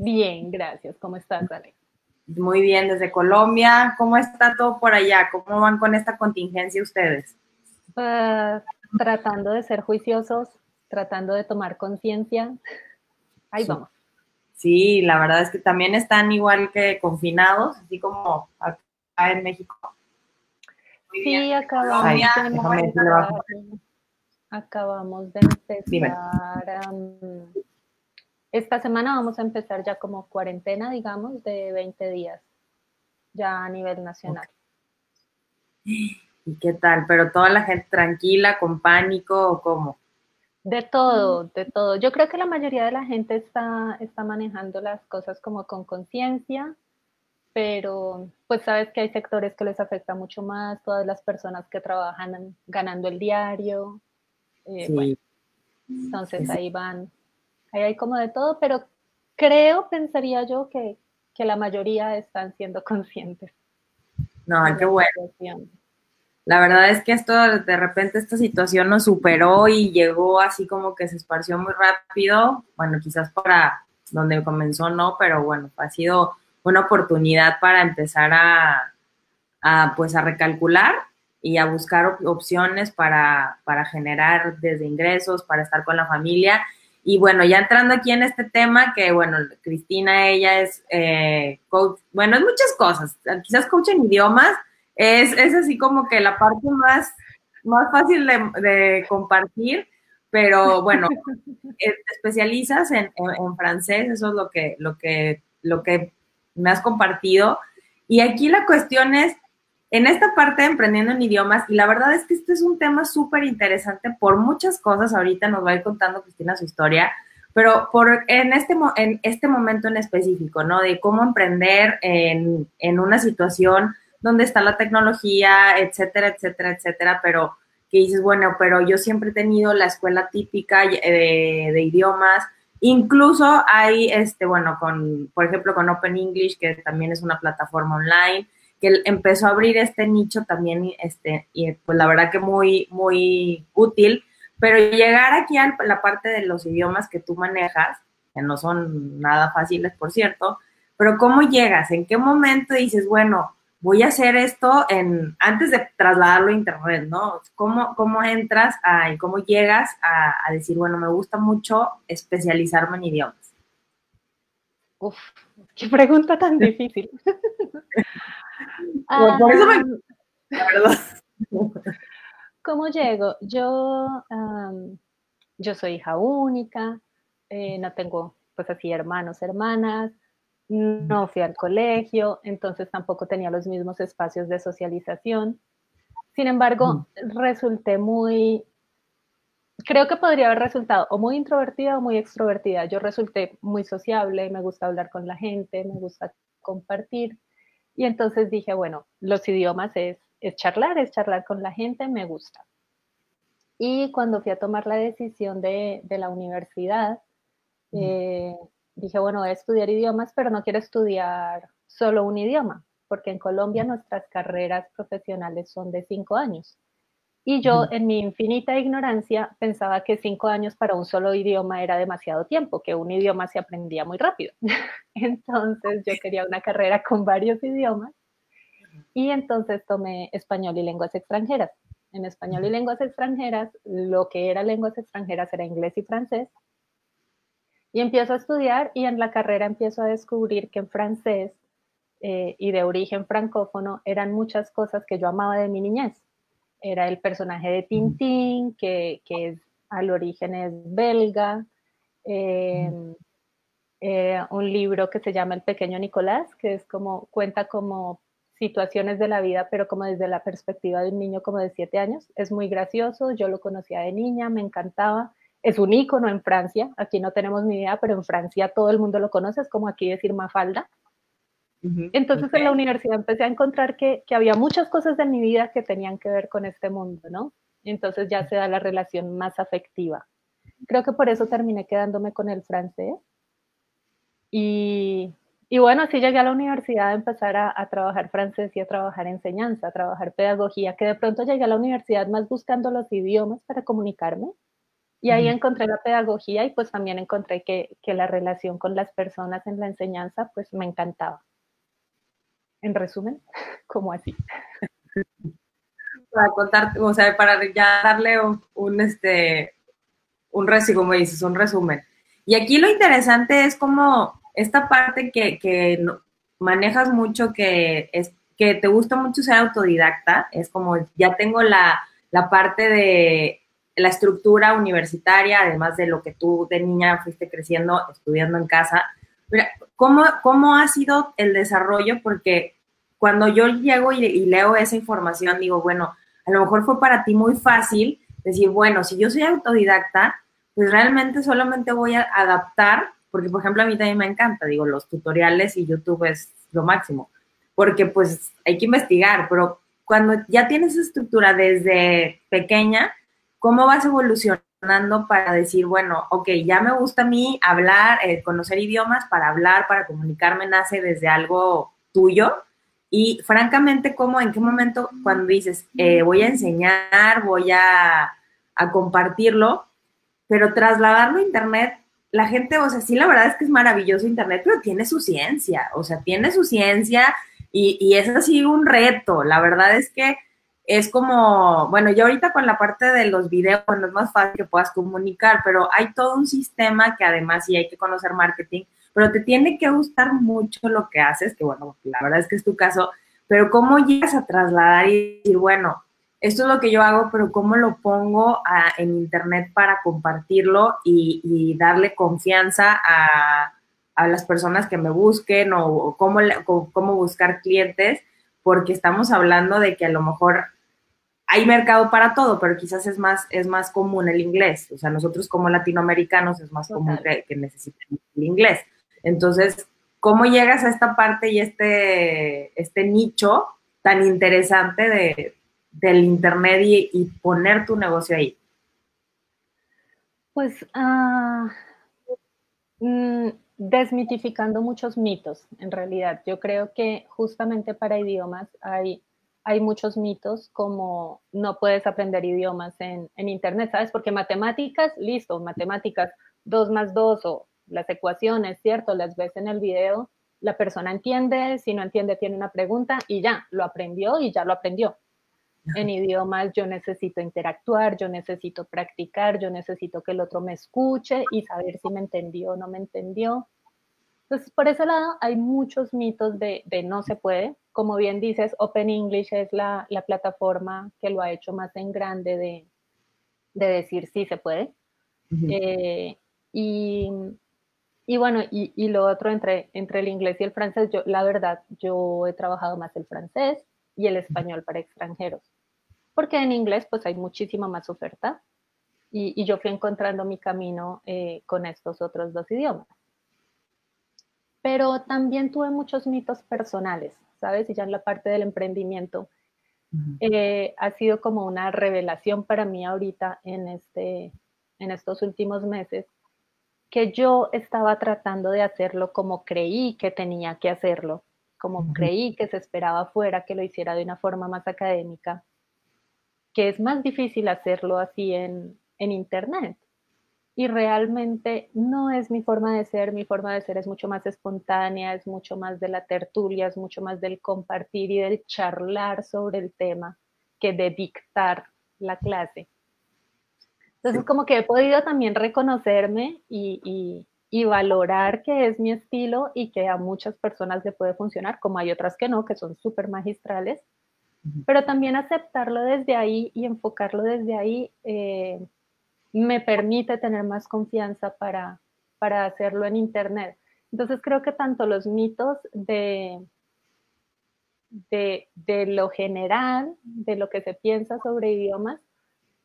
Bien, gracias. ¿Cómo estás, Ale? Muy bien, desde Colombia. ¿Cómo está todo por allá? ¿Cómo van con esta contingencia ustedes? Pues, tratando de ser juiciosos, tratando de tomar conciencia. Ahí vamos. Sí, la verdad es que también están igual que confinados, así como acá en México. sí, acabamos, de empezar, acabamos de empezar. Esta semana vamos a empezar ya como cuarentena, digamos, de 20 días, ya a nivel nacional. ¿Y qué tal? ¿Pero toda la gente tranquila, con pánico o cómo? De todo, de todo. Yo creo que la mayoría de la gente está, está manejando las cosas como con conciencia, pero pues sabes que hay sectores que les afecta mucho más, todas las personas que trabajan ganando el diario. Eh, entonces ahí van, ahí hay como de todo, pero creo, pensaría yo, que, que la mayoría están siendo conscientes. No, qué bueno. La verdad es que esto, de repente, esta situación nos superó y llegó así como que se esparció muy rápido. Bueno, quizás para donde comenzó no, pero bueno, ha sido una oportunidad para empezar a, pues a recalcular y a buscar opciones para, para generar desde ingresos, para estar con la familia. Y bueno, ya entrando aquí en este tema, que bueno, Cristina, ella es eh, coach, bueno, es muchas cosas, quizás coach en idiomas, es, así como que la parte más, más fácil de, compartir, pero bueno, eh, te especializas en, francés, eso es lo que, lo, que, lo que me has compartido. Y aquí la cuestión es, en esta parte de emprendiendo en idiomas, y la verdad es que este es un tema súper interesante por muchas cosas, ahorita nos va a ir contando Cristina su historia, pero por, en, este, en este momento en específico, ¿no? De cómo emprender en, en una situación dónde está la tecnología, etcétera, etcétera, etcétera, pero que dices, bueno, pero yo siempre he tenido la escuela típica de, de idiomas, incluso hay, este, bueno, con, por ejemplo, con Open English, que también es una plataforma online, que empezó a abrir este nicho también, este, y pues la verdad que muy, muy útil, pero llegar aquí a la parte de los idiomas que tú manejas, que no son nada fáciles, por cierto, pero ¿cómo llegas? ¿En qué momento dices, bueno, voy a hacer esto en, antes de trasladarlo a internet, ¿no? ¿Cómo, cómo entras a, y cómo llegas a, decir, bueno, me gusta mucho especializarme en idiomas? Uf, qué pregunta tan difícil. por eso me... La verdad. ¿Cómo llego? Yo, yo soy hija única, eh, no tengo pues así hermanos, hermanas, no fui al colegio, entonces tampoco tenía los mismos espacios de socialización. Sin embargo, resulté muy, creo que podría haber resultado o muy introvertida o muy extrovertida. Yo resulté muy sociable, me gusta hablar con la gente, me gusta compartir. Y entonces dije, bueno, los idiomas es, es charlar, es charlar con la gente, me gusta. Y cuando fui a tomar la decisión de, de la universidad, eh, dije, bueno, voy a estudiar idiomas, pero no quiero estudiar solo un idioma, porque en Colombia nuestras carreras profesionales son de cinco años. Y yo, en mi infinita ignorancia, pensaba que cinco años para un solo idioma era demasiado tiempo, que un idioma se aprendía muy rápido. entonces, yo quería una carrera con varios idiomas. Y entonces tomé español y lenguas extranjeras. En español y lenguas extranjeras, lo que era lenguas extranjeras era inglés y francés, y empiezo a estudiar y en la carrera empiezo a descubrir que en francés eh, y de origen francófono eran muchas cosas que yo amaba de mi niñez. Era el personaje de Tintín, que, que es, al origen es belga. Em, eh, un libro que se llama El pequeño Nicolás, que es como, cuenta como situaciones de la vida, pero como desde la perspectiva de un niño como de siete años. Es muy gracioso, yo lo conocía de niña, me encantaba es un ícono en Francia, aquí no tenemos ni idea, pero en Francia todo el mundo lo conoce, es como aquí decir Mafalda. Entonces en la universidad empecé a encontrar que, había muchas cosas de mi vida que tenían que ver con este mundo, ¿no? Entonces ya se da la relación más afectiva. Creo que por eso terminé quedándome con el francés. Y, bueno, así llegué a la universidad a empezar a, a, trabajar francés y a trabajar enseñanza, a trabajar pedagogía, que de pronto llegué a la universidad más buscando los idiomas para comunicarme Y ahí encontré la pedagogía y pues también encontré que, que, la relación con las personas en la enseñanza pues me encantaba. En resumen, como así. Para contar, o sea, para ya darle un, este, un dices, un resumen. Y aquí lo interesante es como esta parte que, que manejas mucho, que es que te gusta mucho ser autodidacta, es como ya tengo la, la parte de la estructura universitaria, además de lo que tú de niña fuiste creciendo, estudiando en casa. Mira, ¿cómo, ¿Cómo ha sido el desarrollo? Porque cuando yo llego y, leo esa información, digo, bueno, a lo mejor fue para ti muy fácil decir, bueno, si yo soy autodidacta, pues realmente solamente voy a adaptar, porque por ejemplo a mí también me encanta, digo, los tutoriales y YouTube es lo máximo porque pues hay que investigar, pero cuando ya tienes estructura desde pequeña, ¿cómo vas evolucionando para decir, bueno, ok, ya me gusta a mí hablar, eh, conocer idiomas para hablar, para comunicarme, nace desde algo tuyo? Y francamente, ¿cómo, en qué momento cuando dices, eh, voy a enseñar, voy a, a compartirlo, pero trasladarlo a Internet la gente, o sea, sí, la verdad es que es maravilloso Internet, pero tiene su ciencia, o sea, tiene su ciencia y, y es así un reto. La verdad es que es como, bueno, yo ahorita con la parte de los videos no es más fácil que puedas comunicar, pero hay todo un sistema que además sí hay que conocer marketing, pero te tiene que gustar mucho lo que haces, que bueno, la verdad es que es tu caso, pero cómo llegas a trasladar y decir, bueno, esto es lo que yo hago, pero cómo lo pongo en internet para compartirlo y, darle confianza a, a las personas que me busquen o, cómo, cómo buscar clientes, porque estamos hablando de que a lo mejor hay mercado para todo, pero quizás es más, es más común el inglés. O sea, nosotros como latinoamericanos es más común que, que necesitemos el inglés. Entonces, ¿cómo llegas a esta parte y este, este nicho tan interesante de, del Internet y, poner tu negocio ahí? Pues, uh, desmitificando muchos mitos, en realidad. Yo creo que justamente para idiomas hay, hay muchos mitos como no puedes aprender idiomas en, en Internet, ¿sabes? Porque matemáticas, listo, matemáticas 2 más 2 o las ecuaciones, ¿cierto? Las ves en el video, la persona entiende, si no entiende tiene una pregunta y ya, lo aprendió y ya lo aprendió. En idiomas yo necesito interactuar, yo necesito practicar, yo necesito que el otro me escuche y saber si me entendió o no me entendió. Entonces, por ese lado hay muchos mitos de, no se puede. Como bien dices, Open English es la, plataforma que lo ha hecho más en grande de, decir sí se puede. Eh, y, bueno, y, lo otro entre, entre el inglés y el francés, yo, la verdad, yo he trabajado más el francés y el español para extranjeros porque en inglés pues hay muchísima más oferta y, yo fui encontrando mi camino eh, con estos otros dos idiomas. Pero también tuve muchos mitos personales, ¿sabes? Y ya en la parte del emprendimiento eh, ha sido como una revelación para mí ahorita en, este, en estos últimos meses, que yo estaba tratando de hacerlo como creí que tenía que hacerlo, como creí que se esperaba fuera que lo hiciera de una forma más académica que es más difícil hacerlo así en, Internet. Y realmente no es mi forma de ser, mi forma de ser es mucho más espontánea, es mucho más de la tertulia, es mucho más del compartir y del charlar sobre el tema que de dictar la clase. Entonces, como que he podido también reconocerme y, y, valorar que es mi estilo y que a muchas personas le puede funcionar, como hay otras que no, que son súper magistrales, pero también aceptarlo desde ahí y enfocarlo desde ahí eh, me permite tener más confianza para, para hacerlo en Internet. Entonces creo que tanto los mitos de, de, de, lo general, de lo que se piensa sobre idiomas,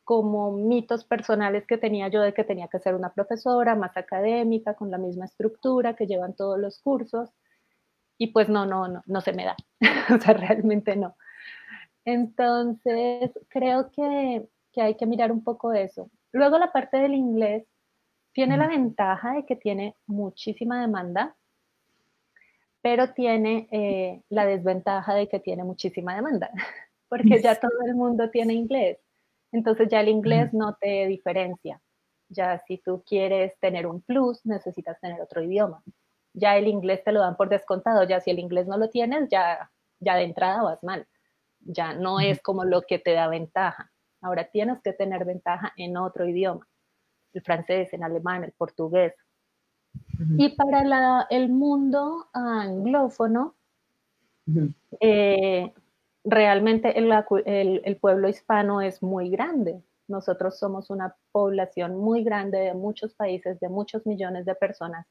como mitos personales que tenía yo de que tenía que ser una profesora más académica, con la misma estructura que llevan todos los cursos, y pues no, no, no, no se me da, o sea, realmente no. Entonces, creo que, hay que mirar un poco eso. Luego la parte del inglés tiene la ventaja de que tiene muchísima demanda, pero tiene eh, la desventaja de que tiene muchísima demanda, porque ya todo el mundo tiene inglés. Entonces ya el inglés no te diferencia. Ya si tú quieres tener un plus, necesitas tener otro idioma. Ya el inglés te lo dan por descontado, ya si el inglés no lo tienes, ya, ya de entrada vas mal. Ya no es como lo que te da ventaja. Ahora tienes que tener ventaja en otro idioma, el francés, el alemán, el portugués. Y para el mundo anglófono, eh, realmente el, pueblo hispano es muy grande. Nosotros somos una población muy grande de muchos países, de muchos millones de personas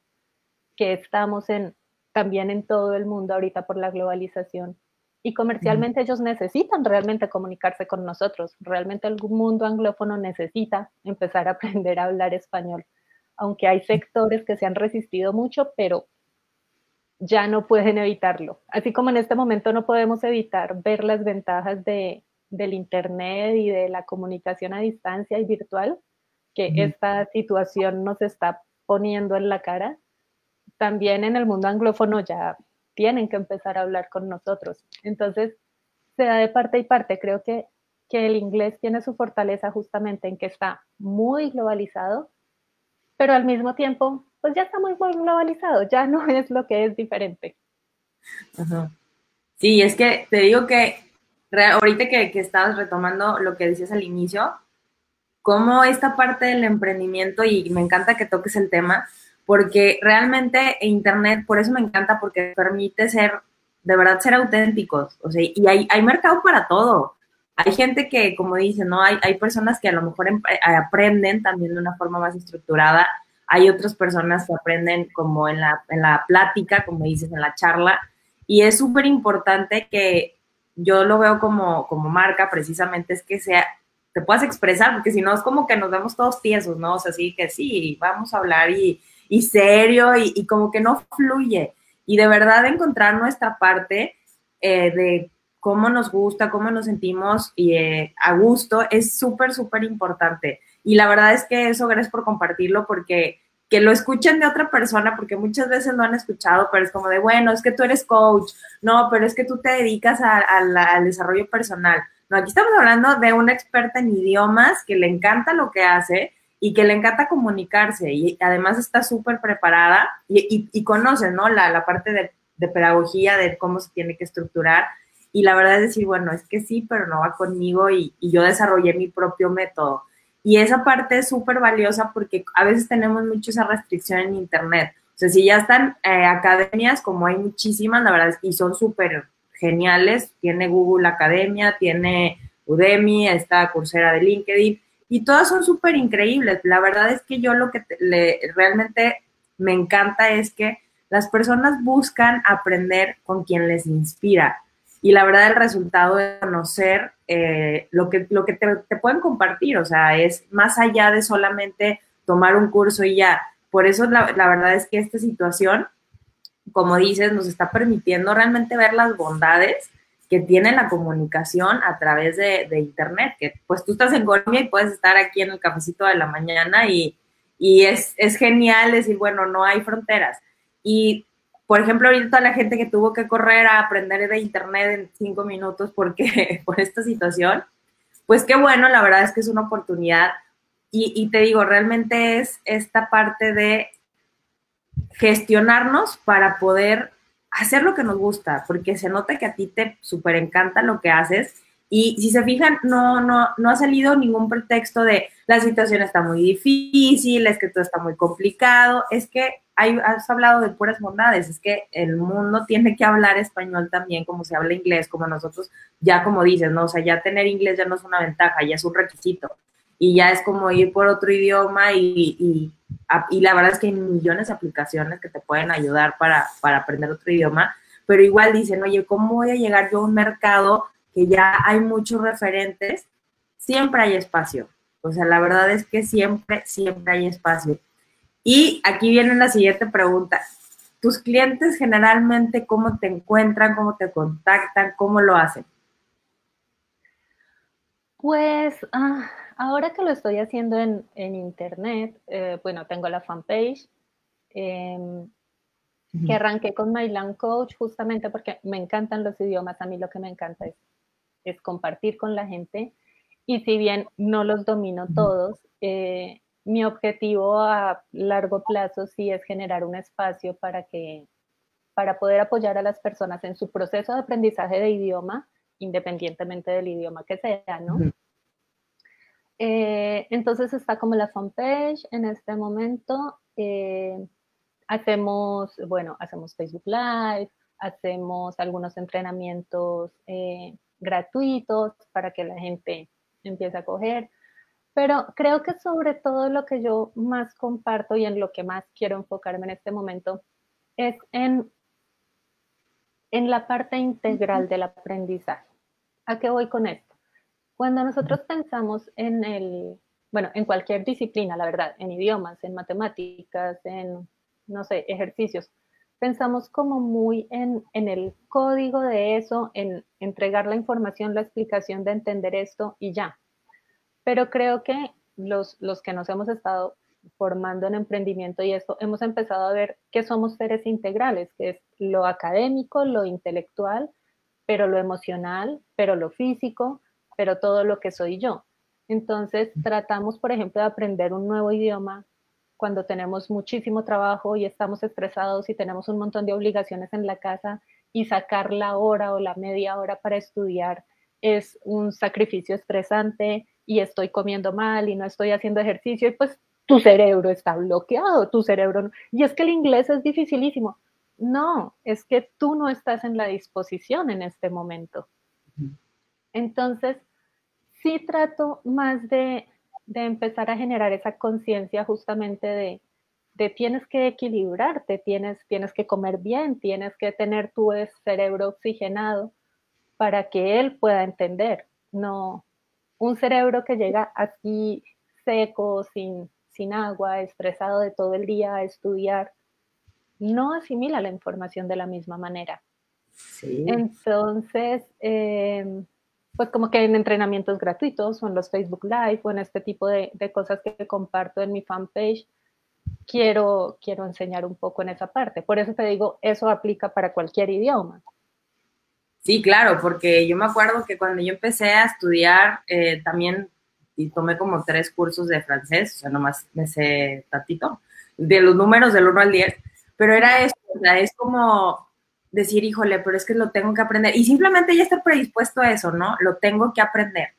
que estamos en, también en todo el mundo ahorita por la globalización. Y comercialmente ellos necesitan realmente comunicarse con nosotros. Realmente el mundo anglófono necesita empezar a aprender a hablar español. Aunque hay sectores que se han resistido mucho, pero ya no pueden evitarlo. Así como en este momento no podemos evitar ver las ventajas de, del Internet y de la comunicación a distancia y virtual, que esta situación nos está poniendo en la cara, también en el mundo anglófono ya tienen que empezar a hablar con nosotros. Entonces, se da de parte y parte. Creo que, que el inglés tiene su fortaleza justamente en que está muy globalizado, pero al mismo tiempo pues ya está muy globalizado, ya no es lo que es diferente. Sí, es que te digo que ahorita que, que estabas retomando lo que decías al inicio, como esta parte del emprendimiento, y me encanta que toques el tema, porque realmente Internet, por eso me encanta, porque permite ser, de verdad, ser auténticos, o sea, y hay, hay mercado para todo. Hay gente que, como dice, ¿no? Hay, hay personas que a lo mejor em, eh, aprenden también de una forma más estructurada hay otras personas que aprenden como en la, en la plática, como dices, en la charla, y es súper importante que yo lo veo como, como marca precisamente, es que sea, te puedas expresar, porque si no es como que nos vemos todos tiesos, ¿no? O sea, sí que sí, vamos a hablar y, y serio y, como que no fluye. Y de verdad encontrar nuestra parte eh, de cómo nos gusta, cómo nos sentimos y, eh, a gusto es súper, súper importante. Y la verdad es que eso, gracias por compartirlo, porque que lo escuchen de otra persona, porque muchas veces lo han escuchado, pero es como de, bueno, es que tú eres coach, no, pero es que tú te dedicas al desarrollo personal. No, aquí estamos hablando de una experta en idiomas que le encanta lo que hace y que le encanta comunicarse y además está súper preparada y, conoce, ¿no? La, parte de, pedagogía, de cómo se tiene que estructurar. Y la verdad es decir, bueno, es que sí, pero no va conmigo y yo desarrollé mi propio método. Y esa parte es súper valiosa porque a veces tenemos mucho esa restricción en Internet. O sea, si ya están eh, academias, como hay muchísimas, la verdad, y son súper geniales, tiene Google Academia, tiene Udemy, está Coursera de LinkedIn, y todas son súper increíbles. La verdad es que yo lo que le, realmente me encanta es que las personas buscan aprender con quien les inspira y la verdad el resultado de conocer eh, lo que, lo que te, pueden compartir, o sea, es más allá de solamente tomar un curso y ya. Por eso la, verdad es que esta situación, como dices, nos está permitiendo realmente ver las bondades que tiene la comunicación a través de, Internet, que pues tú estás en Colombia y puedes estar aquí en el cafecito de la mañana y, y es, es genial decir, bueno, no hay fronteras. Y por ejemplo, ahorita toda la gente que tuvo que correr a aprender de internet en cinco minutos porque por esta situación, pues qué bueno, la verdad es que es una oportunidad. Y, te digo, realmente es esta parte de gestionarnos para poder hacer lo que nos gusta, porque se nota que a ti te súper encanta lo que haces. Y si se fijan, no, no, no ha salido ningún pretexto de la situación está muy difícil, es que todo está muy complicado. Es que has hablado de puras bondades, es que el mundo tiene que hablar español también como se habla inglés, como nosotros, ya como dices, ¿no? O sea, ya tener inglés ya no es una ventaja, ya es un requisito. Y ya es como ir por otro idioma y, y la verdad es que hay millones de aplicaciones que te pueden ayudar para, para aprender otro idioma, pero igual dicen, oye, ¿cómo voy a llegar yo a un mercado que ya hay muchos referentes? Siempre hay espacio. O sea, la verdad es que siempre, siempre hay espacio. Y aquí viene la siguiente pregunta. ¿Tus clientes generalmente cómo te encuentran, cómo te contactan, cómo lo hacen? Pues ah, ahora que lo estoy haciendo en, internet, eh, bueno, tengo la fanpage, em, que arranqué con Myland Coach justamente porque me encantan los idiomas, a mí lo que me encanta es, es compartir con la gente. Y si bien no los domino todos, eh, mi objetivo a largo plazo sí es generar un espacio para que para poder apoyar a las personas en su proceso de aprendizaje de idioma, independientemente del idioma que sea, ¿no? Eh, entonces está como la fanpage en este momento. Eh, hacemos, bueno, hacemos Facebook Live, hacemos algunos entrenamientos eh, gratuitos para que la gente empiece a coger. Pero creo que sobre todo lo que yo más comparto y en lo que más quiero enfocarme en este momento es en, en la parte integral del aprendizaje. ¿A qué voy con esto? Cuando nosotros pensamos en el, bueno, en cualquier disciplina, la verdad, en idiomas, en matemáticas, en, no sé, ejercicios, pensamos como muy en, en el código de eso, en entregar la información, la explicación de entender esto y ya. Pero creo que los, los que nos hemos estado formando en emprendimiento y esto, hemos empezado a ver que somos seres integrales, que es lo académico, lo intelectual, pero lo emocional, pero lo físico, pero todo lo que soy yo. Entonces, tratamos, por ejemplo, de aprender un nuevo idioma cuando tenemos muchísimo trabajo y estamos estresados y tenemos un montón de obligaciones en la casa y sacar la hora o la media hora para estudiar es un sacrificio estresante y estoy comiendo mal y no estoy haciendo ejercicio y pues tu cerebro está bloqueado, tu cerebro no. Y es que el inglés es dificilísimo. No, es que tú no estás en la disposición en este momento. Entonces, sí trato más de, empezar a generar esa conciencia justamente de, de, tienes que equilibrarte, tienes, tienes que comer bien, tienes que tener tu cerebro oxigenado para que él pueda entender. No, un cerebro que llega así seco, sin, sin agua, estresado de todo el día a estudiar, no asimila la información de la misma manera. Entonces, em, pues como que en entrenamientos gratuitos o en los Facebook Live o en este tipo de, cosas que comparto en mi fanpage, quiero, quiero enseñar un poco en esa parte. Por eso te digo, eso aplica para cualquier idioma. Sí, claro, porque yo me acuerdo que cuando yo empecé a estudiar eh, también y tomé como tres cursos de francés, o sea, nomás me sé tatito, de los números del 1 al 10, pero era eso, o sea, es como decir, híjole, pero es que lo tengo que aprender. Y simplemente ya estar predispuesto a eso, ¿no? Lo tengo que aprender.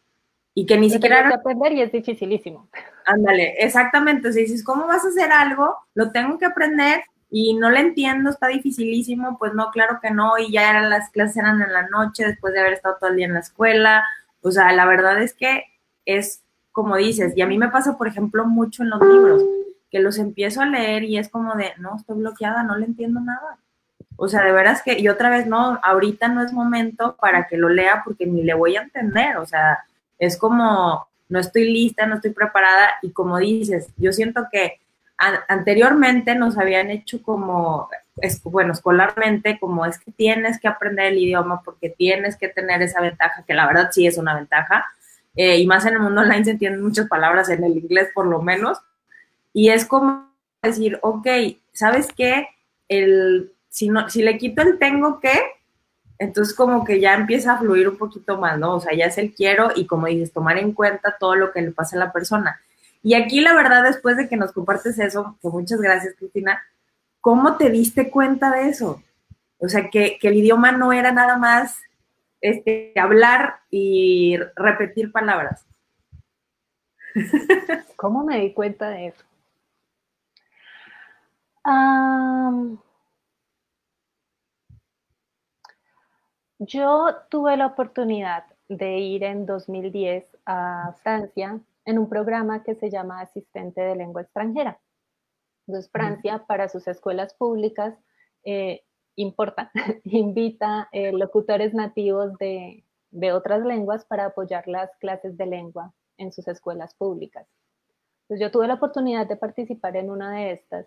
Y que ni siquiera... Tengo que aprender y es dificilísimo. Ándale, exactamente. O sea, dices, ¿cómo vas a hacer algo? Lo tengo que aprender y no lo entiendo, está dificilísimo. Pues no, claro que no. Y ya eran las clases eran en la noche después de haber estado todo el día en la escuela. O sea, la verdad es que es como dices. Y a mí me pasa, por ejemplo, mucho en los libros, que los empiezo a leer y es como de, no, estoy bloqueada, no le entiendo nada o sea, de veras que, y otra vez, no, ahorita no es momento para que lo lea porque ni le voy a entender, o sea, es como, no estoy lista, no estoy preparada y como dices, yo siento que anteriormente nos habían hecho como, bueno, escolarmente, como es que tienes que aprender el idioma porque tienes que tener esa ventaja, que la verdad sí es una ventaja, eh, y más en el mundo online se entienden muchas palabras en el inglés por lo menos, y es como decir, ok, ¿sabes qué? El si, no, si le quito el tengo que, entonces como que ya empieza a fluir un poquito más, ¿no? O sea, ya es el quiero y como dices, tomar en cuenta todo lo que le pasa a la persona. Y aquí la verdad, después de que nos compartes eso, que muchas gracias, Cristina, ¿cómo te diste cuenta de eso? O sea, que, que el idioma no era nada más este, hablar y repetir palabras. ¿Cómo me di cuenta de eso? Yo tuve la oportunidad de ir en 2010 a Francia en un programa que se llama Asistente de Lengua Extranjera. Entonces, Francia, para sus escuelas públicas, eh, importa, invita eh, locutores nativos de, otras lenguas para apoyar las clases de lengua en sus escuelas públicas. Entonces, yo tuve la oportunidad de participar en una de estas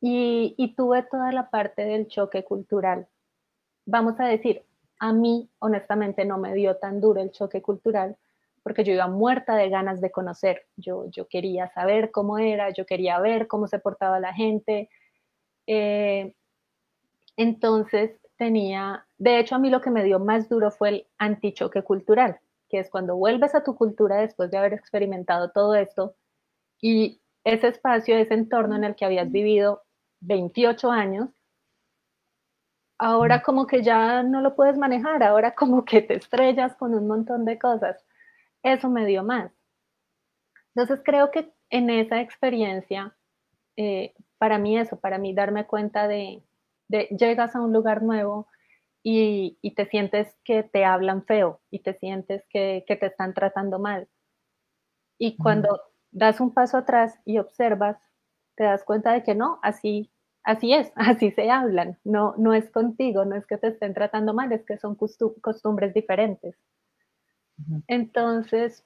y tuve toda la parte del choque cultural vamos a decir, a mí honestamente no me dio tan duro el choque cultural porque yo iba muerta de ganas de conocer, yo, yo quería saber cómo era, yo quería ver cómo se portaba la gente. Eh, entonces tenía, de hecho a mí lo que me dio más duro fue el antichoque cultural, que es cuando vuelves a tu cultura después de haber experimentado todo esto Y ese espacio, ese entorno en el que habías vivido 28 años, ahora como que ya no lo puedes manejar, ahora como que te estrellas con un montón de cosas. Eso me dio más. Entonces creo que en esa experiencia, eh, para mí eso, para mí darme cuenta de, llegas a un lugar nuevo y, te sientes que te hablan feo y te sientes que, te están tratando mal. Y cuando das un paso atrás y observas, te das cuenta de que no, así, así es, así se hablan, no, no es contigo, no es que te estén tratando mal, es que son costumbres diferentes. Entonces,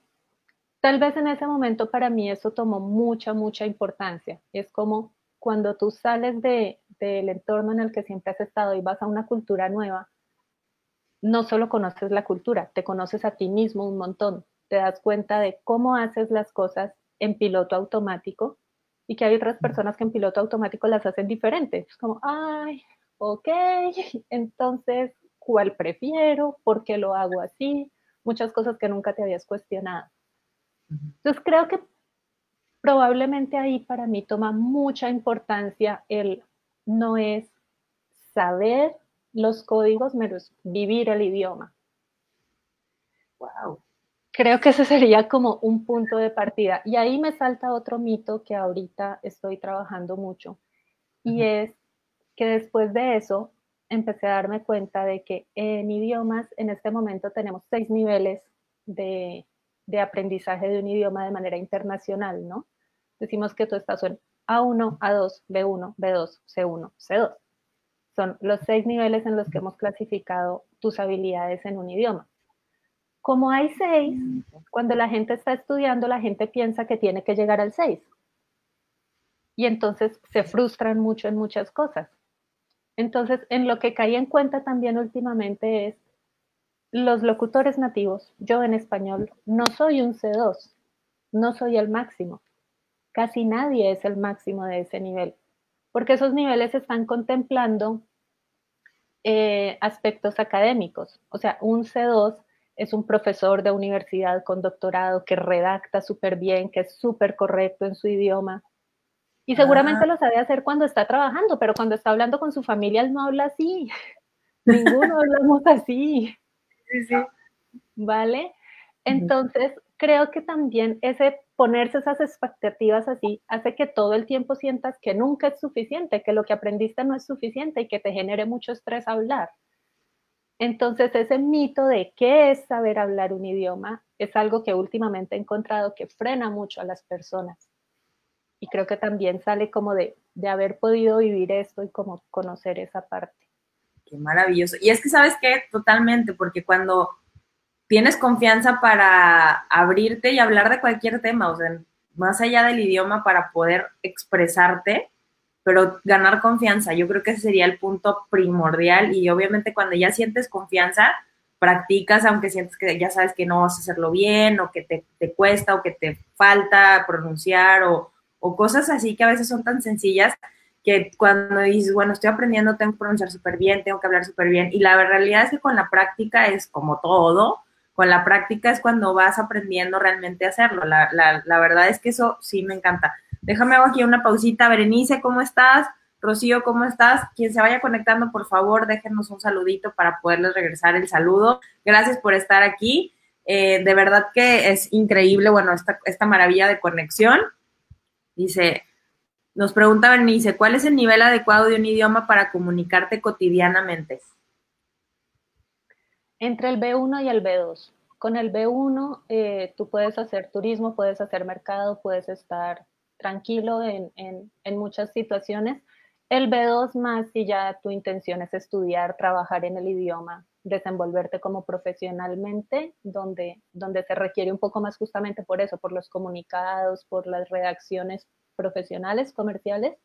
tal vez en ese momento para mí eso tomó mucha, mucha importancia. Es como cuando tú sales del entorno en el que siempre has estado y vas a una cultura nueva, no solo conoces la cultura, te conoces a ti mismo un montón, te das cuenta de cómo haces las cosas en piloto automático y que hay otras personas que en piloto automático las hacen diferentes. Es como, ay, ok, entonces, ¿cuál prefiero? ¿Por qué lo hago así? Muchas cosas que nunca te habías cuestionado. Entonces, creo que probablemente ahí para mí toma mucha importancia el no es saber los códigos, pero es vivir el idioma. Wow. Creo que ese sería como un punto de partida. Y ahí me salta otro mito que ahorita estoy trabajando mucho. Y es que después de eso empecé a darme cuenta de que en idiomas en este momento tenemos seis niveles de, de aprendizaje de un idioma de manera internacional, ¿no? Decimos que tú estás en A1, A2, B1, B2, C1, C2. Son los seis niveles en los que hemos clasificado tus habilidades en un idioma. Como hay seis, cuando la gente está estudiando, la gente piensa que tiene que llegar al seis. Y entonces se frustran mucho en muchas cosas. Entonces, en lo que caí en cuenta también últimamente es los locutores nativos, yo en español, no soy un C2, no soy el máximo. Casi nadie es el máximo de ese nivel, porque esos niveles están contemplando eh, aspectos académicos. O sea, un C2 es un profesor de universidad con doctorado que redacta súper bien, que es súper correcto en su idioma. Y seguramente ah. lo sabe hacer cuando está trabajando, pero cuando está hablando con su familia, él no habla así. Ninguno hablamos así. ¿Vale? Entonces, creo que también ese ponerse esas expectativas así hace que todo el tiempo sientas que nunca es suficiente, que lo que aprendiste no es suficiente y que te genere mucho estrés hablar. Entonces, ese mito de qué es saber hablar un idioma es algo que últimamente he encontrado que frena mucho a las personas. Y creo que también sale como de, de haber podido vivir esto y como conocer esa parte. Qué maravilloso. Y es que sabes qué, totalmente, porque cuando tienes confianza para abrirte y hablar de cualquier tema, o sea, más allá del idioma para poder expresarte, pero ganar confianza, yo creo que ese sería el punto primordial y obviamente cuando ya sientes confianza, practicas aunque sientes que ya sabes que no vas a hacerlo bien o que te, te cuesta o que te falta pronunciar o, o cosas así que a veces son tan sencillas que cuando dices, bueno, estoy aprendiendo, tengo que pronunciar súper bien, tengo que hablar súper bien. Y la realidad es que con la práctica es como todo, con la práctica es cuando vas aprendiendo realmente a hacerlo. La, la, verdad es que eso sí me encanta. Déjame hago aquí una pausita. Berenice, ¿cómo estás? Rocío, ¿cómo estás? Quien se vaya conectando, por favor, déjenos un saludito para poderles regresar el saludo. Gracias por estar aquí. Eh, de verdad que es increíble, bueno, esta, esta maravilla de conexión. Dice, nos pregunta Bernice, ¿cuál es el nivel adecuado de un idioma para comunicarte cotidianamente? Entre el B1 y el B2. Con el B1 eh, tú puedes hacer turismo, puedes hacer mercado, puedes estar tranquilo en, en, muchas situaciones. El B2 más si ya tu intención es estudiar, trabajar en el idioma, desenvolverte como profesionalmente, donde, donde se requiere un poco más justamente por eso, por los comunicados, por las redacciones profesionales, comerciales,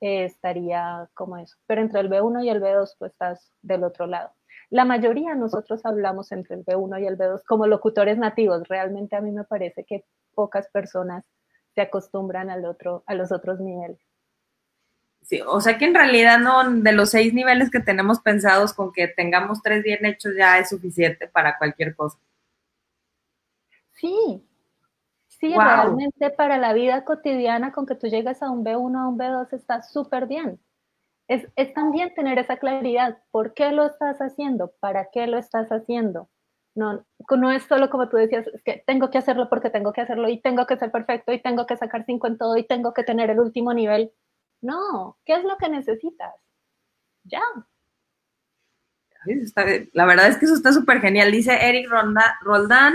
eh, estaría como eso. Pero entre el B1 y el B2, pues estás del otro lado. La mayoría nosotros hablamos entre el B1 y el B2 como locutores nativos. Realmente a mí me parece que pocas personas se acostumbran al otro, a los otros niveles. Sí, o sea que en realidad no, de los seis niveles que tenemos pensados, con que tengamos tres bien hechos ya es suficiente para cualquier cosa. Sí, Sí, realmente para la vida cotidiana, con que tú llegues a un B1, a un B2, está súper bien. Es, es, también tener esa claridad. ¿Por qué lo estás haciendo? ¿Para qué lo estás haciendo? No, no es solo como tú decías, es que tengo que hacerlo porque tengo que hacerlo y tengo que ser perfecto y tengo que sacar cinco en todo y tengo que tener el último nivel. No, ¿qué es lo que necesitas? Ya. La verdad es que eso está súper genial. Dice Eric Roldán,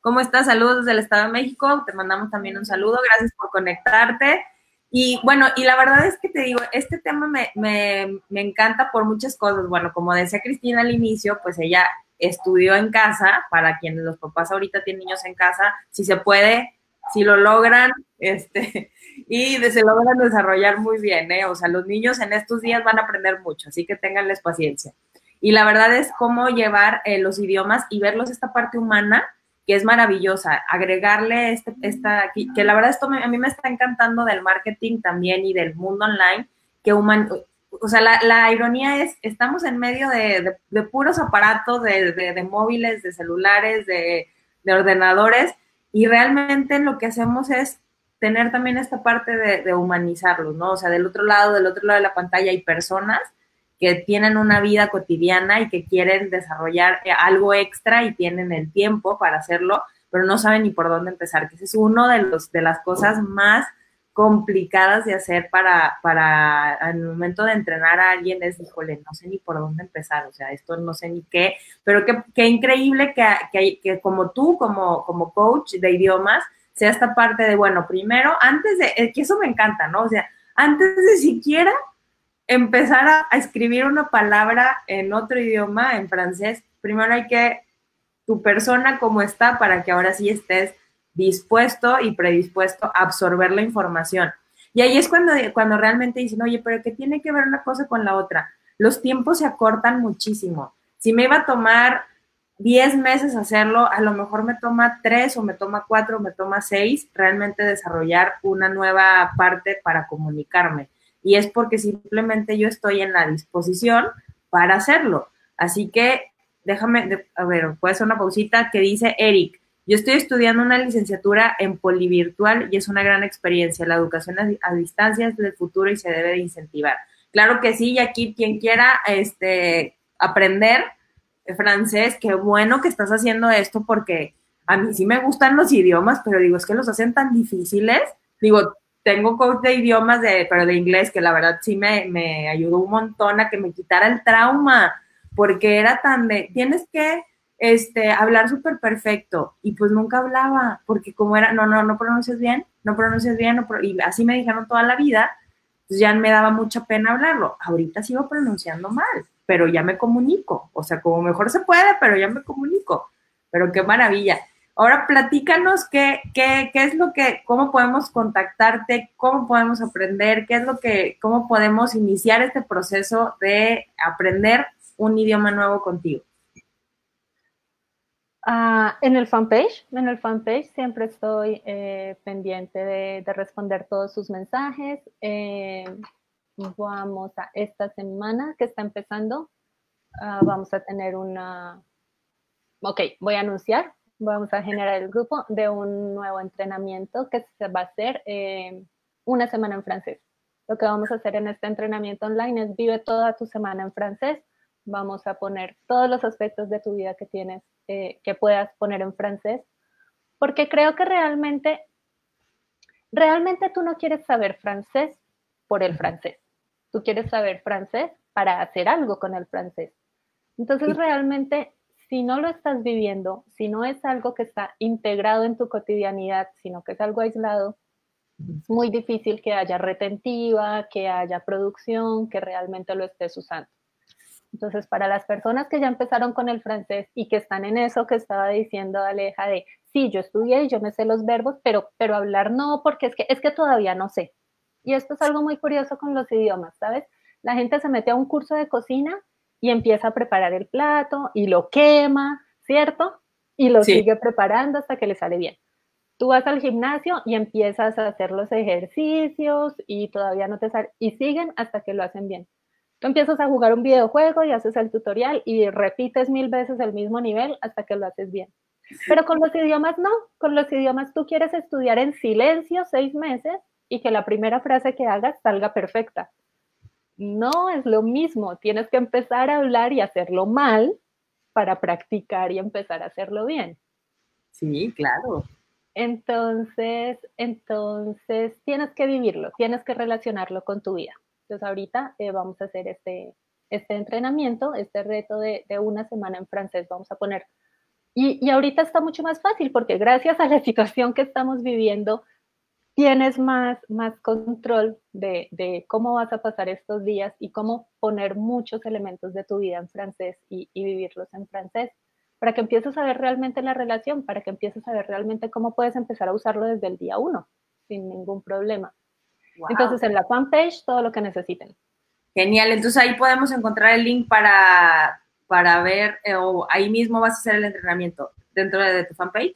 ¿cómo estás? Saludos desde el Estado de México. Te mandamos también un saludo. Gracias por conectarte. Y bueno, y la verdad es que te digo, este tema me, me, me encanta por muchas cosas. Bueno, como decía Cristina al inicio, pues ella estudió en casa, para quienes los papás ahorita tienen niños en casa, si se puede, si lo logran, este, y se logran desarrollar muy bien, ¿eh? O sea, los niños en estos días van a aprender mucho, así que tenganles paciencia. Y la verdad es cómo llevar eh, los idiomas y verlos esta parte humana, que es maravillosa, agregarle este, esta, que, la verdad esto a mí me está encantando del marketing también y del mundo online, que human, o sea, la, ironía es, estamos en medio de, puros aparatos, de, móviles, de celulares, de, ordenadores, y realmente lo que hacemos es tener también esta parte de, humanizarlos, ¿no? O sea, del otro lado, del otro lado de la pantalla hay personas que tienen una vida cotidiana y que quieren desarrollar algo extra y tienen el tiempo para hacerlo, pero no saben ni por dónde empezar, que es uno de los de las cosas más complicadas de hacer para, para el momento de entrenar a alguien es, híjole, no sé ni por dónde empezar, o sea, esto no sé ni qué, pero qué, qué increíble que, que, que, como tú, como, como coach de idiomas, sea esta parte de, bueno, primero, antes de, que eso me encanta, ¿no? O sea, antes de siquiera empezar a, a escribir una palabra en otro idioma, en francés, primero hay que, tu persona como está para que ahora sí estés dispuesto y predispuesto a absorber la información. Y ahí es cuando, cuando realmente dicen, oye, pero ¿qué tiene que ver una cosa con la otra? Los tiempos se acortan muchísimo. Si me iba a tomar 10 meses hacerlo, a lo mejor me toma 3 o me toma 4 o me toma 6 realmente desarrollar una nueva parte para comunicarme. Y es porque simplemente yo estoy en la disposición para hacerlo. Así que déjame, a ver, puede ser una pausita que dice Eric, yo estoy estudiando una licenciatura en polivirtual y es una gran experiencia. La educación a, distancia es del futuro y se debe de incentivar. Claro que sí, y aquí quien quiera este, aprender francés, qué bueno que estás haciendo esto porque a mí sí me gustan los idiomas, pero digo, es que los hacen tan difíciles. Digo, tengo coach de idiomas, de, pero de inglés, que la verdad sí me, me ayudó un montón a que me quitara el trauma, porque era tan de, tienes que este, hablar súper perfecto y pues nunca hablaba porque como era, no, no, no pronuncias bien, no pronuncias bien, y así me dijeron toda la vida, pues ya me daba mucha pena hablarlo. Ahorita sigo pronunciando mal, pero ya me comunico, o sea, como mejor se puede, pero ya me comunico. Pero qué maravilla. Ahora platícanos qué, qué, qué es lo que, cómo podemos contactarte, cómo podemos aprender, qué es lo que, cómo podemos iniciar este proceso de aprender un idioma nuevo contigo. Ah, en el fanpage, en el fanpage siempre estoy eh, pendiente de, responder todos sus mensajes. Eh, vamos a esta semana que está empezando, ah, vamos a tener una, ok, voy a anunciar, vamos a generar el grupo de un nuevo entrenamiento que se va a hacer eh, una semana en francés. Lo que vamos a hacer en este entrenamiento online es vive toda tu semana en francés. Vamos a poner todos los aspectos de tu vida que tienes eh, que puedas poner en francés, porque creo que realmente, realmente tú no quieres saber francés por el francés, tú quieres saber francés para hacer algo con el francés. Entonces realmente, si no lo estás viviendo, si no es algo que está integrado en tu cotidianidad, sino que es algo aislado, es muy difícil que haya retentiva, que haya producción, que realmente lo estés usando. Entonces, para las personas que ya empezaron con el francés y que están en eso que estaba diciendo Aleja de, sí, yo estudié y yo me sé los verbos, pero, pero hablar no, porque es que, es que todavía no sé. Y esto es algo muy curioso con los idiomas, ¿sabes? La gente se mete a un curso de cocina y empieza a preparar el plato y lo quema, ¿cierto? Y lo sigue preparando hasta que le sale bien. Tú vas al gimnasio y empiezas a hacer los ejercicios y todavía no te sale, y siguen hasta que lo hacen bien. Tú empiezas a jugar un videojuego y haces el tutorial y repites mil veces el mismo nivel hasta que lo haces bien. Pero con los idiomas no, con los idiomas tú quieres estudiar en silencio seis meses y que la primera frase que hagas salga perfecta. No es lo mismo, tienes que empezar a hablar y hacerlo mal para practicar y empezar a hacerlo bien. Sí, claro. Entonces, entonces tienes que vivirlo, tienes que relacionarlo con tu vida. Entonces ahorita eh, vamos a hacer este, este entrenamiento, este reto de, de, una semana en francés, vamos a poner. Y, y ahorita está mucho más fácil porque gracias a la situación que estamos viviendo, tienes más, más control de, de, cómo vas a pasar estos días y cómo poner muchos elementos de tu vida en francés y, y, vivirlos en francés, para que empieces a ver realmente la relación, para que empieces a ver realmente cómo puedes empezar a usarlo desde el día uno, sin ningún problema. Wow. Entonces, en la fanpage, todo lo que necesiten. Genial, entonces ahí podemos encontrar el link para, para ver, eh, o ahí mismo vas a hacer el entrenamiento dentro de, de tu fanpage.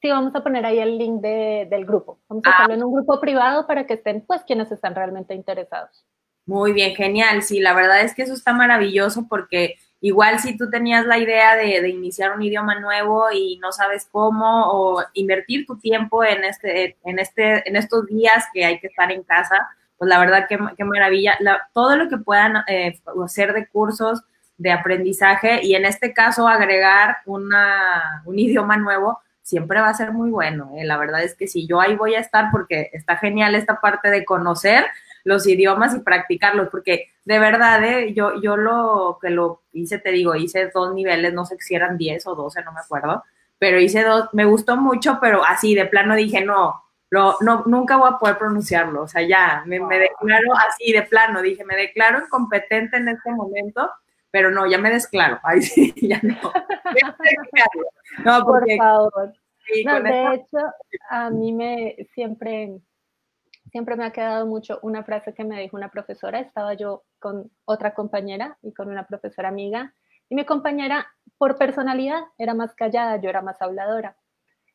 Sí, vamos a poner ahí el link de, del grupo. Vamos a ah. ponerlo en un grupo privado para que estén, pues, quienes están realmente interesados. Muy bien, genial. Sí, la verdad es que eso está maravilloso porque igual si tú tenías la idea de, de iniciar un idioma nuevo y no sabes cómo o invertir tu tiempo en este, en este, en estos días que hay que estar en casa, pues la verdad que, que maravilla. La, todo lo que puedan eh, hacer de cursos de aprendizaje y en este caso agregar una, un idioma nuevo, siempre va a ser muy bueno. ¿eh? La verdad es que sí, yo ahí voy a estar porque está genial esta parte de conocer los idiomas y practicarlos, porque de verdad, ¿eh? yo, yo lo que lo hice, te digo, hice dos niveles, no sé si eran 10 o 12, no me acuerdo, pero hice dos, me gustó mucho, pero así de plano dije, no, lo, no, nunca voy a poder pronunciarlo, o sea, ya, me, me declaro así de plano, dije, me declaro incompetente en este momento, pero no, ya me desclaro, ahí sí, ya no. no porque, Por favor. Sí, no, de esta... hecho, a mí me siempre, siempre me ha quedado mucho una frase que me dijo una profesora, estaba yo con otra compañera y con una profesora amiga, y mi compañera, por personalidad, era más callada, yo era más habladora.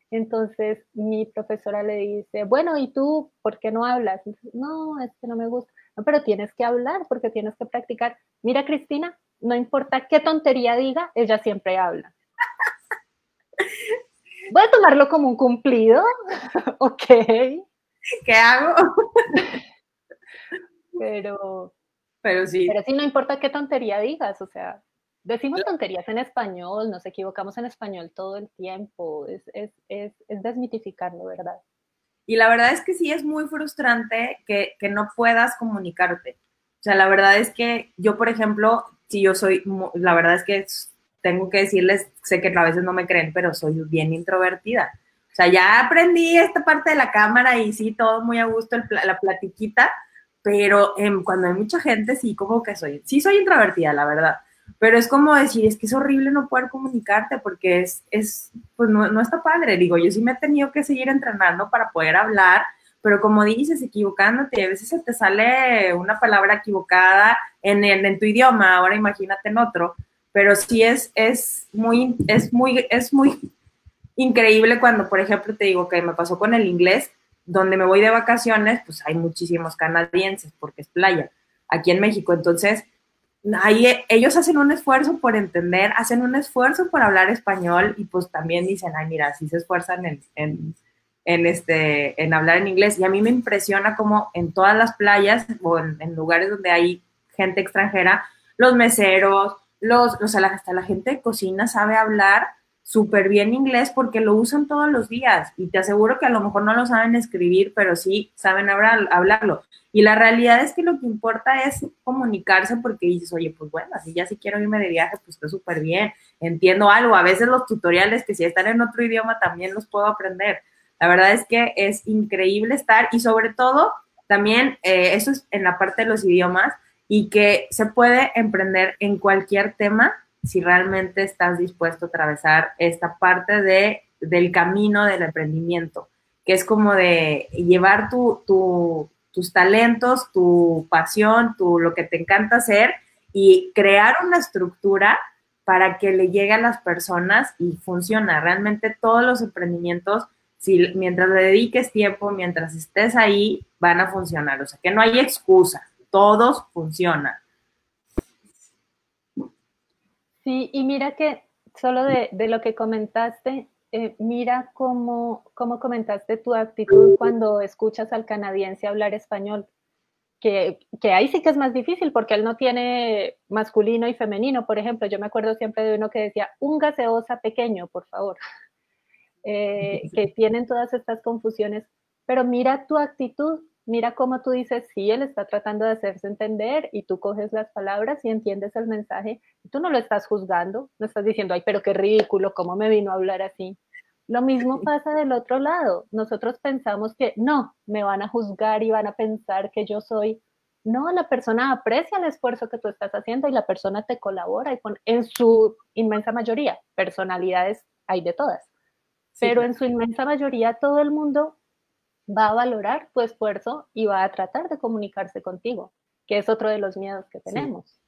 Entonces mi profesora le dice, bueno, ¿y tú por qué no hablas? no, es que no me gusta. Pero tienes que hablar porque tienes que practicar. Mira, Cristina, no importa qué tontería diga, ella siempre habla. Voy a tomarlo como un cumplido, ok. ¿Qué hago? pero, pero sí. Pero sí, no importa qué tontería digas, o sea, decimos tonterías en español, nos equivocamos en español todo el tiempo, es, es, es, es desmitificarlo, ¿verdad? Y la verdad es que sí es muy frustrante que, que no puedas comunicarte. O sea, la verdad es que yo, por ejemplo, si yo soy, la verdad es que tengo que decirles, sé que a veces no me creen, pero soy bien introvertida. O sea, ya aprendí esta parte de la cámara y sí, todo muy a gusto, el, la platiquita, pero eh, cuando hay mucha gente, sí, como que soy, sí soy introvertida, la verdad. Pero es como decir, es que es horrible no poder comunicarte porque es, es pues no, no está padre. Digo, yo sí me he tenido que seguir entrenando para poder hablar, pero como dices, equivocándote, a veces se te sale una palabra equivocada en, en, en, tu idioma, ahora imagínate en otro, pero sí es, es, muy, es, muy, es muy increíble cuando, por ejemplo, te digo que me pasó con el inglés, donde me voy de vacaciones, pues hay muchísimos canadienses porque es playa, aquí en México, entonces ahí ellos hacen un esfuerzo por entender, hacen un esfuerzo por hablar español y pues también dicen, ay, mira, sí se esfuerzan en, en en, este, en hablar en inglés. Y a mí me impresiona como en todas las playas o en, en lugares donde hay gente extranjera, los meseros, los, o sea, hasta la gente de cocina sabe hablar súper bien inglés porque lo usan todos los días y te aseguro que a lo mejor no lo saben escribir, pero sí saben hablar, hablarlo. Y la realidad es que lo que importa es comunicarse porque dices, oye, pues bueno, así ya si quiero irme de viaje, pues está súper bien, entiendo algo. A veces los tutoriales que si están en otro idioma también los puedo aprender. La verdad es que es increíble estar y sobre todo también eh, eso es en la parte de los idiomas y que se puede emprender en cualquier tema si realmente estás dispuesto a atravesar esta parte de, del camino del emprendimiento, que es como de llevar tu, tu, tus talentos, tu pasión, tu, lo que te encanta hacer y crear una estructura para que le llegue a las personas y funciona. Realmente todos los emprendimientos si mientras le dediques tiempo, mientras estés ahí, van a funcionar. O sea, que no hay excusa, todos funcionan. Sí, y mira que solo de, lo que comentaste, eh, mira cómo, cómo comentaste tu actitud cuando escuchas al canadiense hablar español. Que, que, ahí sí que es más difícil porque él no tiene masculino y femenino, por ejemplo. Yo me acuerdo siempre de uno que decía, un gaseosa pequeño, por favor. Eh, que tienen todas estas confusiones, pero mira tu actitud, mira cómo tú dices, sí, él está tratando de hacerse entender y tú coges las palabras y entiendes el mensaje y tú no lo estás juzgando, no estás diciendo, ay, pero qué ridículo, ¿cómo me vino a hablar así? Lo mismo pasa del otro lado. Nosotros pensamos que no, me van a juzgar y van a pensar que yo soy. No, la persona aprecia el esfuerzo que tú estás haciendo y la persona te colabora y en su inmensa mayoría, personalidades hay de todas pero en su inmensa mayoría todo el mundo va a valorar tu esfuerzo y va a tratar de comunicarse contigo, que es otro de los miedos que tenemos.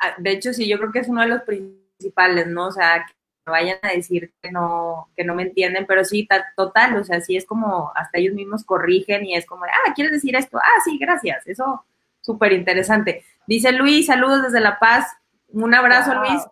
Ah, de hecho, sí, yo creo que es uno de los principales, ¿no? O sea, que vayan a decir que no, que no me entienden, pero sí, total, o sea, sí es como, hasta ellos mismos corrigen y es como, ah, ¿quieres decir esto? Ah, sí, gracias, eso, súper interesante. Dice Luis, saludos desde La Paz, un abrazo, Luis.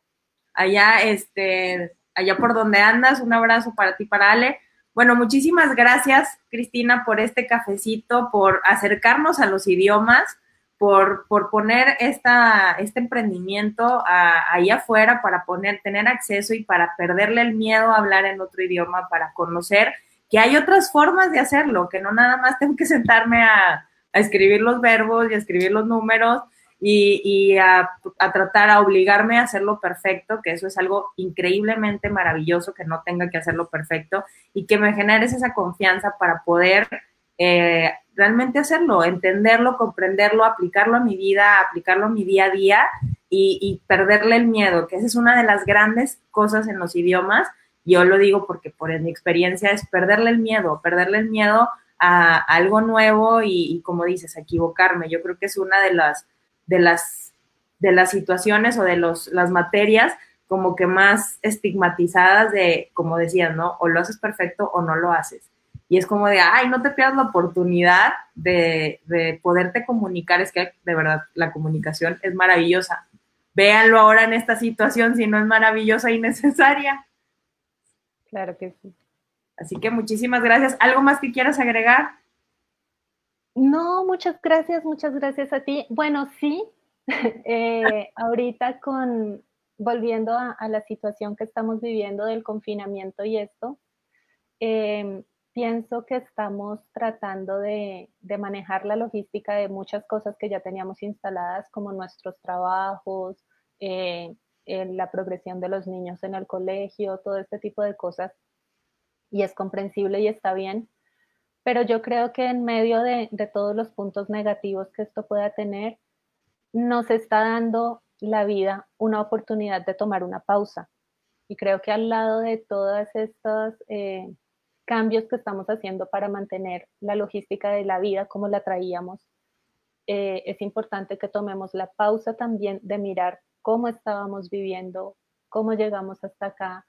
Allá, este, allá por donde andas. Un abrazo para ti, para Ale. Bueno, muchísimas gracias, Cristina, por este cafecito, por acercarnos a los idiomas, por, por poner esta, este emprendimiento ahí afuera para poner, tener acceso y para perderle el miedo a hablar en otro idioma, para conocer que hay otras formas de hacerlo, que no nada más tengo que sentarme a, a escribir los verbos y a escribir los números, y, a, tratar a obligarme a hacerlo perfecto, que eso es algo increíblemente maravilloso, que no tenga que hacerlo perfecto y que me generes esa confianza para poder eh, realmente hacerlo, entenderlo, comprenderlo, aplicarlo a mi vida, aplicarlo a mi día a día y, perderle el miedo, que esa es una de las grandes cosas en los idiomas. Yo lo digo porque por mi experiencia es perderle el miedo, perderle el miedo a, algo nuevo y, y, como dices, a equivocarme. Yo creo que es una de las de las, de las situaciones o de los, las materias como que más estigmatizadas de, como decías, ¿no? O lo haces perfecto o no lo haces. Y es como de, ay, no te pierdas la oportunidad de, de poderte comunicar. Es que de verdad la comunicación es maravillosa. Véanlo ahora en esta situación si no es maravillosa y necesaria. Claro que sí. Así que muchísimas gracias. ¿Algo más que quieras agregar? No, muchas gracias, muchas gracias a ti. Bueno, sí, eh, ahorita con, volviendo a, la situación que estamos viviendo del confinamiento y esto, em, pienso que estamos tratando de, manejar la logística de muchas cosas que ya teníamos instaladas, como nuestros trabajos, eh, la progresión de los niños en el colegio, todo este tipo de cosas. Y es comprensible y está bien pero yo creo que en medio de, todos los puntos negativos que esto pueda tener, nos está dando la vida una oportunidad de tomar una pausa. Y creo que al lado de todos estos eh, cambios que estamos haciendo para mantener la logística de la vida como la traíamos, eh, es importante que tomemos la pausa también de mirar cómo estábamos viviendo, cómo llegamos hasta acá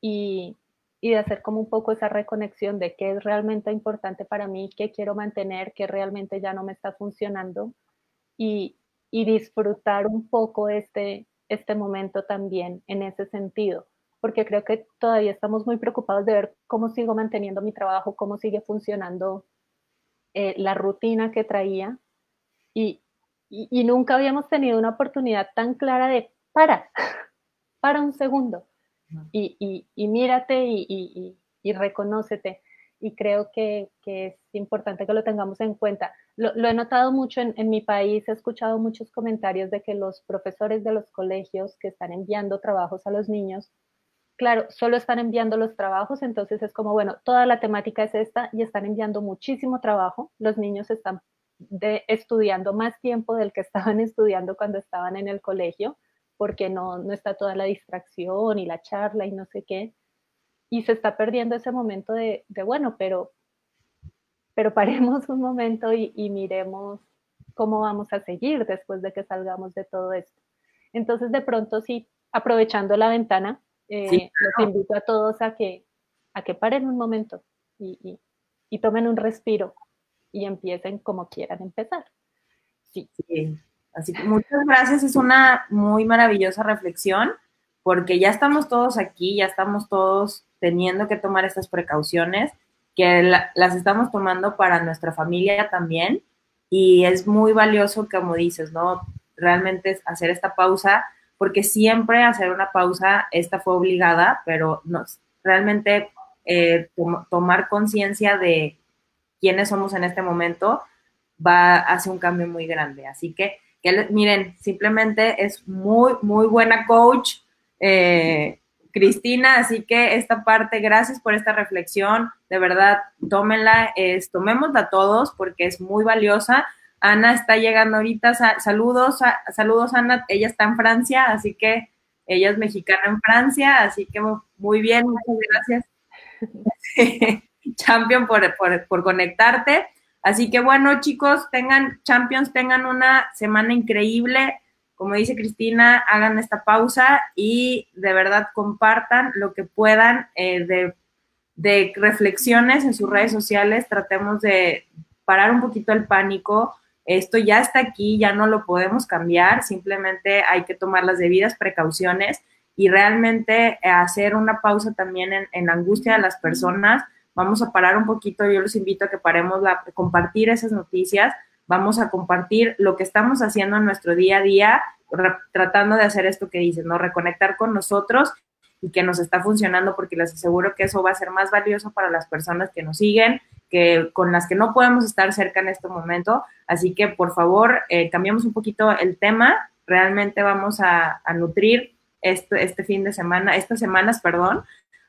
y, y de hacer como un poco esa reconexión de qué es realmente importante para mí, qué quiero mantener, qué realmente ya no me está funcionando y, y disfrutar un poco este, este momento también en ese sentido, porque creo que todavía estamos muy preocupados de ver cómo sigo manteniendo mi trabajo, cómo sigue funcionando eh, la rutina que traía y, y, y nunca habíamos tenido una oportunidad tan clara de para, para un segundo y, mírate y, y, reconócete. Y creo que, es importante que lo tengamos en cuenta. Lo, he notado mucho en, mi país, he escuchado muchos comentarios de que los profesores de los colegios que están enviando trabajos a los niños, claro, solo están enviando los trabajos, entonces es como, bueno, toda la temática es esta y están enviando muchísimo trabajo. Los niños están estudiando más tiempo del que estaban estudiando cuando estaban en el colegio porque no, no está toda la distracción y la charla y no sé qué. Y se está perdiendo ese momento de, de bueno, pero, pero paremos un momento y, y, miremos cómo vamos a seguir después de que salgamos de todo esto. Entonces, de pronto, sí, aprovechando la ventana, eh, los invito a todos a que, a que paren un momento y, y, y tomen un respiro y empiecen como quieran empezar. Sí. sí. Así que muchas gracias, es una muy maravillosa reflexión. porque ya estamos todos aquí, ya estamos todos teniendo que tomar estas precauciones, que las estamos tomando para nuestra familia también, y es muy valioso, como dices, ¿no? Realmente hacer esta pausa, porque siempre hacer una pausa, esta fue obligada, pero nos, realmente eh, tomar conciencia de quiénes somos en este momento va a hacer un cambio muy grande. Así que, miren, simplemente es muy, muy buena coach, eh, Cristina, así que esta parte, gracias por esta reflexión, de verdad, tómenla, es, tomémosla todos porque es muy valiosa. Ana está llegando ahorita, saludos, saludos Ana, ella está en Francia, así que ella es mexicana en Francia, así que muy bien, muchas gracias. Champion por, por conectarte. Así que bueno, chicos, tengan, Champions, tengan una semana increíble. Como dice Cristina, hagan esta pausa y de verdad compartan lo que puedan eh, de, reflexiones en sus redes sociales. Tratemos de parar un poquito el pánico. Esto ya está aquí, ya no lo podemos cambiar, simplemente hay que tomar las debidas precauciones y realmente hacer una pausa también en, en la angustia de las personas vamos a parar un poquito, yo los invito a que paremos a compartir esas noticias, vamos a compartir lo que estamos haciendo en nuestro día a día, tratando de hacer esto que dices, ¿no? Reconectar con nosotros y que nos está funcionando porque les aseguro que eso va a ser más valioso para las personas que nos siguen, que con las que no podemos estar cerca en este momento. Así que por favor, eh, cambiamos un poquito el tema. Realmente vamos a, a nutrir este, este fin de semana, estas semanas, perdón,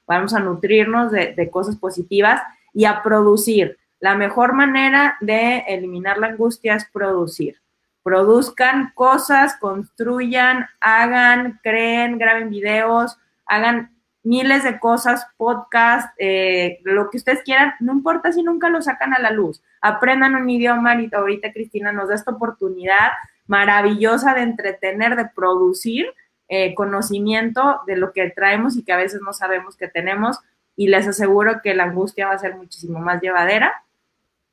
vamos a nutrirnos de, cosas positivas y a producir. La mejor manera de eliminar la angustia es producir. Produzcan cosas, construyan, hagan, creen, graben videos, hagan miles de cosas, podcast, eh, lo que ustedes quieran, no importa si nunca lo sacan a la luz. Aprendan un idioma y ahorita Cristina nos da esta oportunidad maravillosa de entretener, de producir eh, conocimiento de lo que traemos y que a veces no sabemos que tenemos y les aseguro que la angustia va a ser muchísimo más llevadera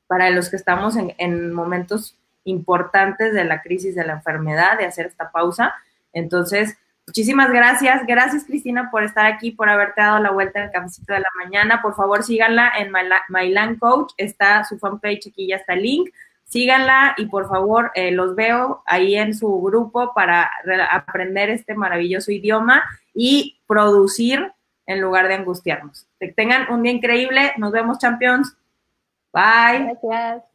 para los que estamos en, momentos importantes de la crisis de la enfermedad, de hacer esta pausa. Entonces, muchísimas gracias. Gracias, Cristina, por estar aquí, por haberte dado la vuelta el cafecito de la mañana. Por favor, síganla en Mylan Coach. Está su fanpage, aquí ya está el link síganla y por favor eh, los veo ahí en su grupo para aprender este maravilloso idioma y producir en lugar de angustiarnos. Que tengan un día increíble. Nos vemos, champions. Bye. Gracias.